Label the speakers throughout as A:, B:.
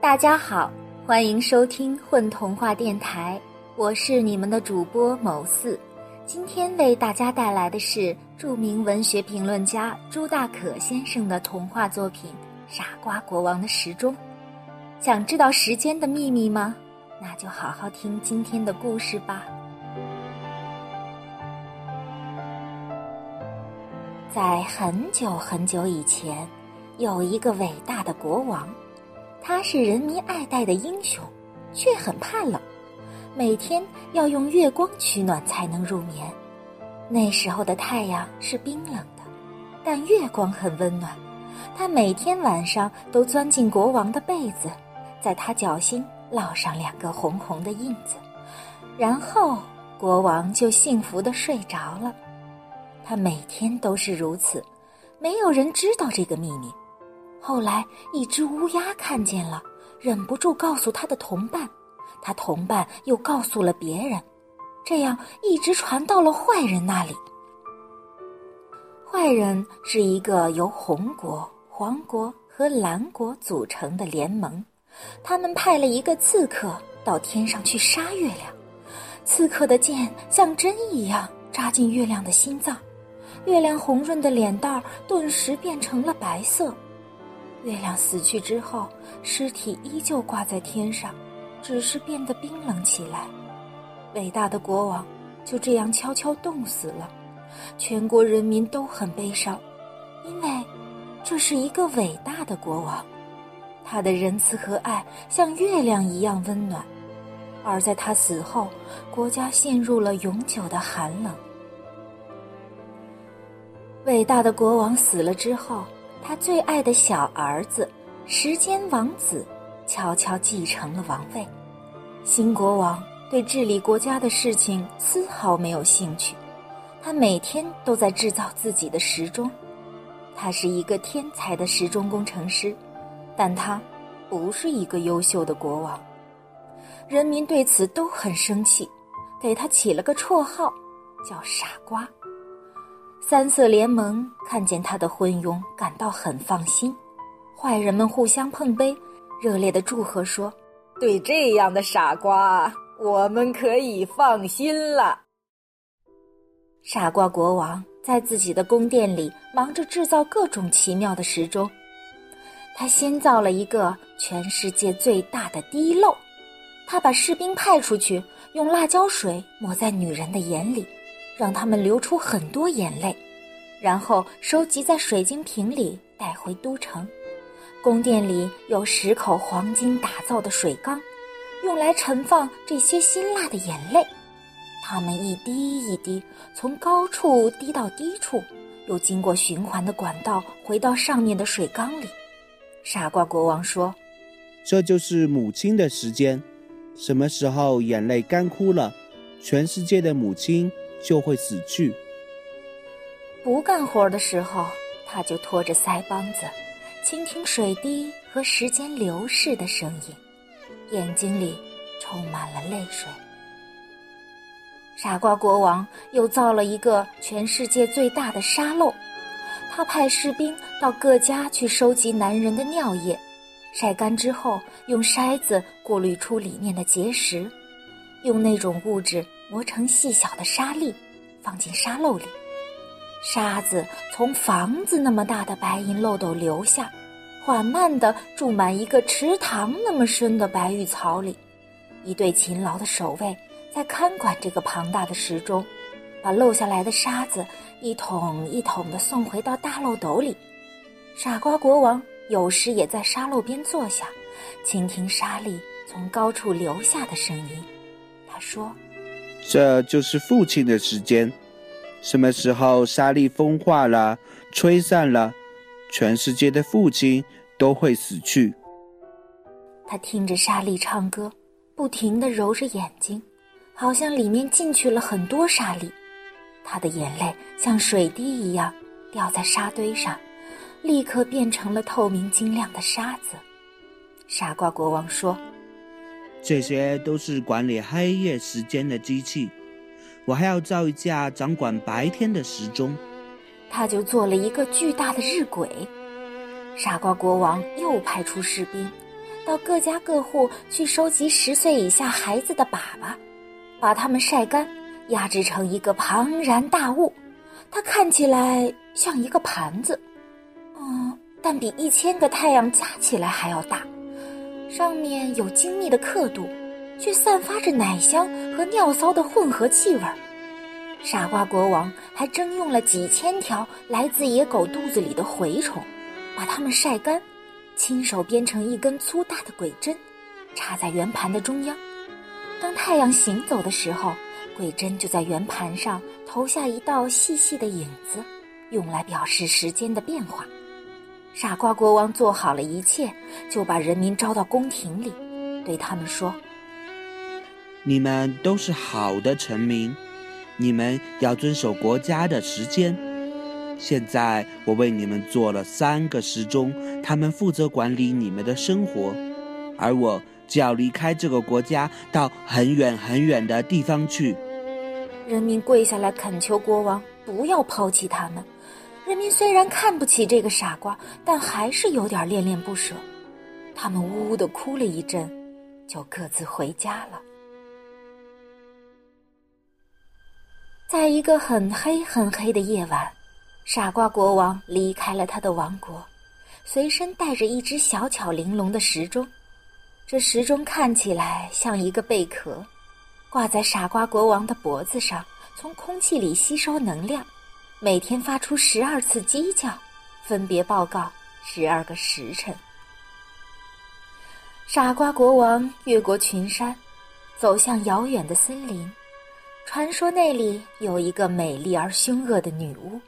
A: 大家好，欢迎收听混童话电台，我是你们的主播某四。今天为大家带来的是著名文学评论家朱大可先生的童话作品《傻瓜国王的时钟》。想知道时间的秘密吗？那就好好听今天的故事吧。在很久很久以前，有一个伟大的国王。他是人民爱戴的英雄，却很怕冷，每天要用月光取暖才能入眠。那时候的太阳是冰冷的，但月光很温暖。他每天晚上都钻进国王的被子，在他脚心烙上两个红红的印子，然后国王就幸福的睡着了。他每天都是如此，没有人知道这个秘密。后来，一只乌鸦看见了，忍不住告诉他的同伴，他同伴又告诉了别人，这样一直传到了坏人那里。坏人是一个由红国、黄国和蓝国组成的联盟，他们派了一个刺客到天上去杀月亮，刺客的剑像针一样扎进月亮的心脏，月亮红润的脸蛋儿顿时变成了白色。月亮死去之后，尸体依旧挂在天上，只是变得冰冷起来。伟大的国王就这样悄悄冻死了，全国人民都很悲伤，因为这是一个伟大的国王，他的仁慈和爱像月亮一样温暖。而在他死后，国家陷入了永久的寒冷。伟大的国王死了之后。他最爱的小儿子，时间王子，悄悄继承了王位。新国王对治理国家的事情丝毫没有兴趣，他每天都在制造自己的时钟。他是一个天才的时钟工程师，但他不是一个优秀的国王。人民对此都很生气，给他起了个绰号，叫傻瓜。三色联盟看见他的昏庸，感到很放心。坏人们互相碰杯，热烈的祝贺说：“
B: 对这样的傻瓜，我们可以放心了。”
A: 傻瓜国王在自己的宫殿里忙着制造各种奇妙的时钟。他先造了一个全世界最大的滴漏，他把士兵派出去，用辣椒水抹在女人的眼里。让他们流出很多眼泪，然后收集在水晶瓶里带回都城。宫殿里有十口黄金打造的水缸，用来盛放这些辛辣的眼泪。它们一滴一滴从高处滴到低处，又经过循环的管道回到上面的水缸里。傻瓜国王说：“
C: 这就是母亲的时间。什么时候眼泪干枯了，全世界的母亲。”就会死去。
A: 不干活的时候，他就拖着腮帮子，倾听水滴和时间流逝的声音，眼睛里充满了泪水。傻瓜国王又造了一个全世界最大的沙漏，他派士兵到各家去收集男人的尿液，晒干之后用筛子过滤出里面的结石，用那种物质。磨成细小的沙粒，放进沙漏里，沙子从房子那么大的白银漏斗流下，缓慢地注满一个池塘那么深的白玉槽里。一对勤劳的守卫在看管这个庞大的时钟，把漏下来的沙子一桶一桶地送回到大漏斗里。傻瓜国王有时也在沙漏边坐下，倾听沙粒从高处流下的声音。他说。
C: 这就是父亲的时间，什么时候沙粒风化了、吹散了，全世界的父亲都会死去。
A: 他听着沙粒唱歌，不停的揉着眼睛，好像里面进去了很多沙粒。他的眼泪像水滴一样掉在沙堆上，立刻变成了透明晶亮的沙子。傻瓜国王说。
C: 这些都是管理黑夜时间的机器，我还要造一架掌管白天的时钟。
A: 他就做了一个巨大的日晷。傻瓜国王又派出士兵，到各家各户去收集十岁以下孩子的粑粑，把它们晒干，压制成一个庞然大物。它看起来像一个盘子，嗯，但比一千个太阳加起来还要大。上面有精密的刻度，却散发着奶香和尿骚的混合气味儿。傻瓜国王还征用了几千条来自野狗肚子里的蛔虫，把它们晒干，亲手编成一根粗大的鬼针，插在圆盘的中央。当太阳行走的时候，鬼针就在圆盘上投下一道细细的影子，用来表示时间的变化。傻瓜国王做好了一切，就把人民招到宫廷里，对他们说：“
C: 你们都是好的臣民，你们要遵守国家的时间。现在我为你们做了三个时钟，他们负责管理你们的生活，而我就要离开这个国家，到很远很远的地方去。”
A: 人民跪下来恳求国王不要抛弃他们。人民虽然看不起这个傻瓜，但还是有点恋恋不舍。他们呜呜的哭了一阵，就各自回家了。在一个很黑很黑的夜晚，傻瓜国王离开了他的王国，随身带着一只小巧玲珑的时钟。这时钟看起来像一个贝壳，挂在傻瓜国王的脖子上，从空气里吸收能量。每天发出十二次鸡叫，分别报告十二个时辰。傻瓜国王越过群山，走向遥远的森林。传说那里有一个美丽而凶恶的女巫，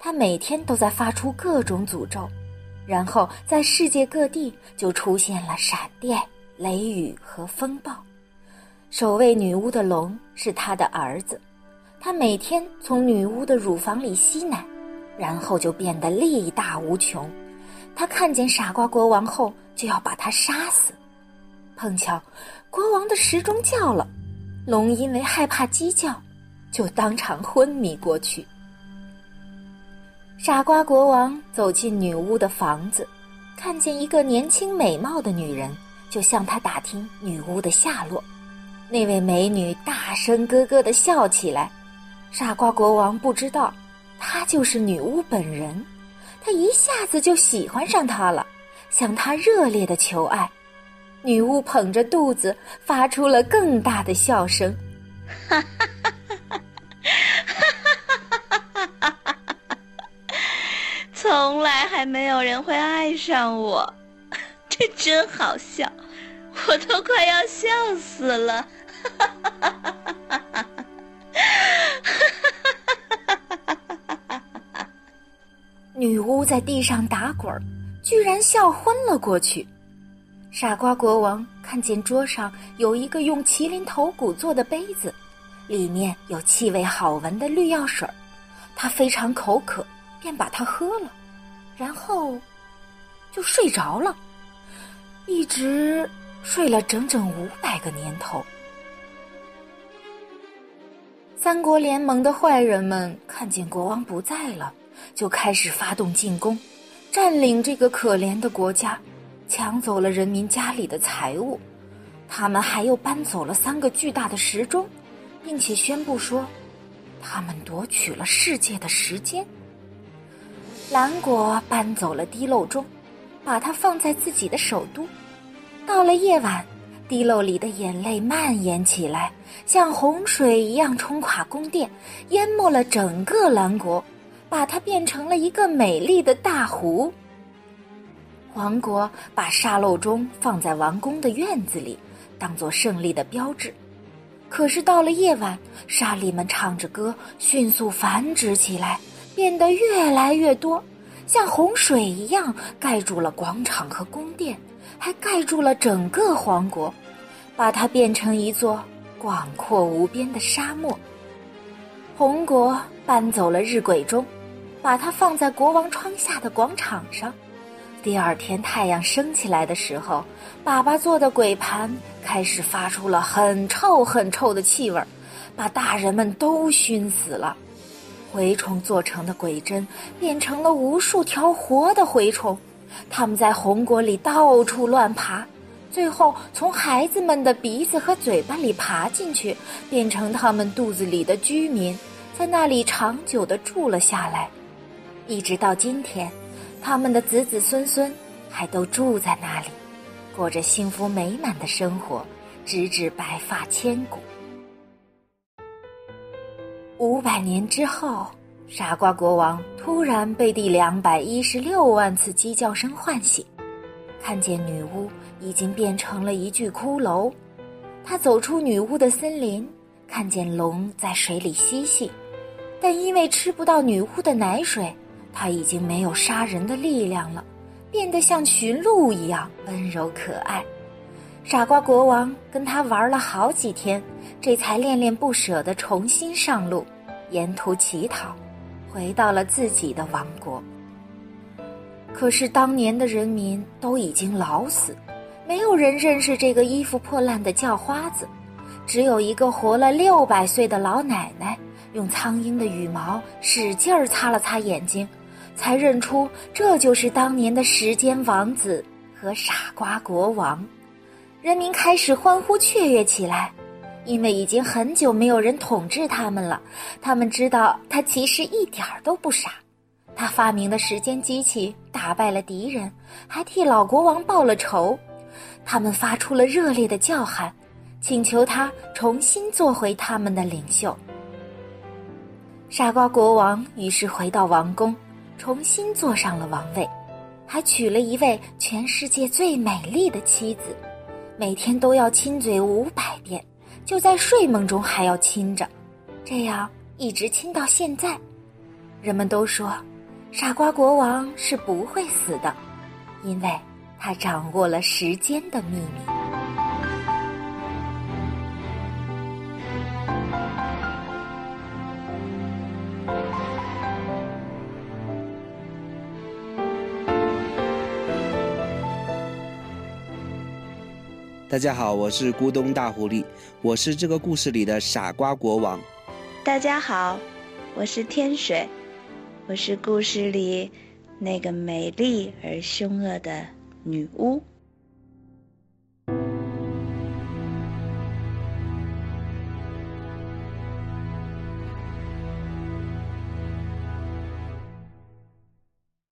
A: 她每天都在发出各种诅咒，然后在世界各地就出现了闪电、雷雨和风暴。守卫女巫的龙是她的儿子。他每天从女巫的乳房里吸奶，然后就变得力大无穷。他看见傻瓜国王后，就要把他杀死。碰巧，国王的时钟叫了，龙因为害怕鸡叫，就当场昏迷过去。傻瓜国王走进女巫的房子，看见一个年轻美貌的女人，就向她打听女巫的下落。那位美女大声咯咯的笑起来。傻瓜国王不知道，她就是女巫本人。他一下子就喜欢上她了，向她热烈的求爱。女巫捧着肚子，发出了更大的笑声：“哈哈哈哈
D: 哈！哈哈哈哈从来还没有人会爱上我，这真好笑，我都快要笑死了！”哈哈哈哈哈哈
A: 女巫在地上打滚儿，居然笑昏了过去。傻瓜国王看见桌上有一个用麒麟头骨做的杯子，里面有气味好闻的绿药水儿，他非常口渴，便把它喝了，然后就睡着了，一直睡了整整五百个年头。三国联盟的坏人们看见国王不在了。就开始发动进攻，占领这个可怜的国家，抢走了人民家里的财物。他们还又搬走了三个巨大的时钟，并且宣布说，他们夺取了世界的时间。蓝国搬走了滴漏钟，把它放在自己的首都。到了夜晚，滴漏里的眼泪蔓延起来，像洪水一样冲垮宫殿，淹没了整个蓝国。把它变成了一个美丽的大湖。王国把沙漏钟放在王宫的院子里，当做胜利的标志。可是到了夜晚，沙粒们唱着歌，迅速繁殖起来，变得越来越多，像洪水一样盖住了广场和宫殿，还盖住了整个皇国，把它变成一座广阔无边的沙漠。红国搬走了日晷钟。把它放在国王窗下的广场上。第二天太阳升起来的时候，粑粑做的鬼盘开始发出了很臭很臭的气味，把大人们都熏死了。蛔虫做成的鬼针变成了无数条活的蛔虫，它们在红果里到处乱爬，最后从孩子们的鼻子和嘴巴里爬进去，变成他们肚子里的居民，在那里长久的住了下来，一直到今天，他们的子子孙孙还都住在那里，过着幸福美满的生活，直至白发千古。五百年之后，傻瓜国王突然被第两百一十六万次鸡叫声唤醒，看见女巫。已经变成了一具骷髅。他走出女巫的森林，看见龙在水里嬉戏，但因为吃不到女巫的奶水，他已经没有杀人的力量了，变得像驯鹿一样温柔可爱。傻瓜国王跟他玩了好几天，这才恋恋不舍地重新上路，沿途乞讨，回到了自己的王国。可是当年的人民都已经老死。没有人认识这个衣服破烂的叫花子，只有一个活了六百岁的老奶奶，用苍蝇的羽毛使劲儿擦了擦眼睛，才认出这就是当年的时间王子和傻瓜国王。人民开始欢呼雀跃起来，因为已经很久没有人统治他们了。他们知道他其实一点儿都不傻，他发明的时间机器打败了敌人，还替老国王报了仇。他们发出了热烈的叫喊，请求他重新做回他们的领袖。傻瓜国王于是回到王宫，重新坐上了王位，还娶了一位全世界最美丽的妻子，每天都要亲嘴五百遍，就在睡梦中还要亲着，这样一直亲到现在。人们都说，傻瓜国王是不会死的，因为。他掌握了时间的秘密。
C: 大家好，我是咕咚大狐狸，我是这个故事里的傻瓜国王。
D: 大家好，我是天水，我是故事里那个美丽而凶恶的。女巫。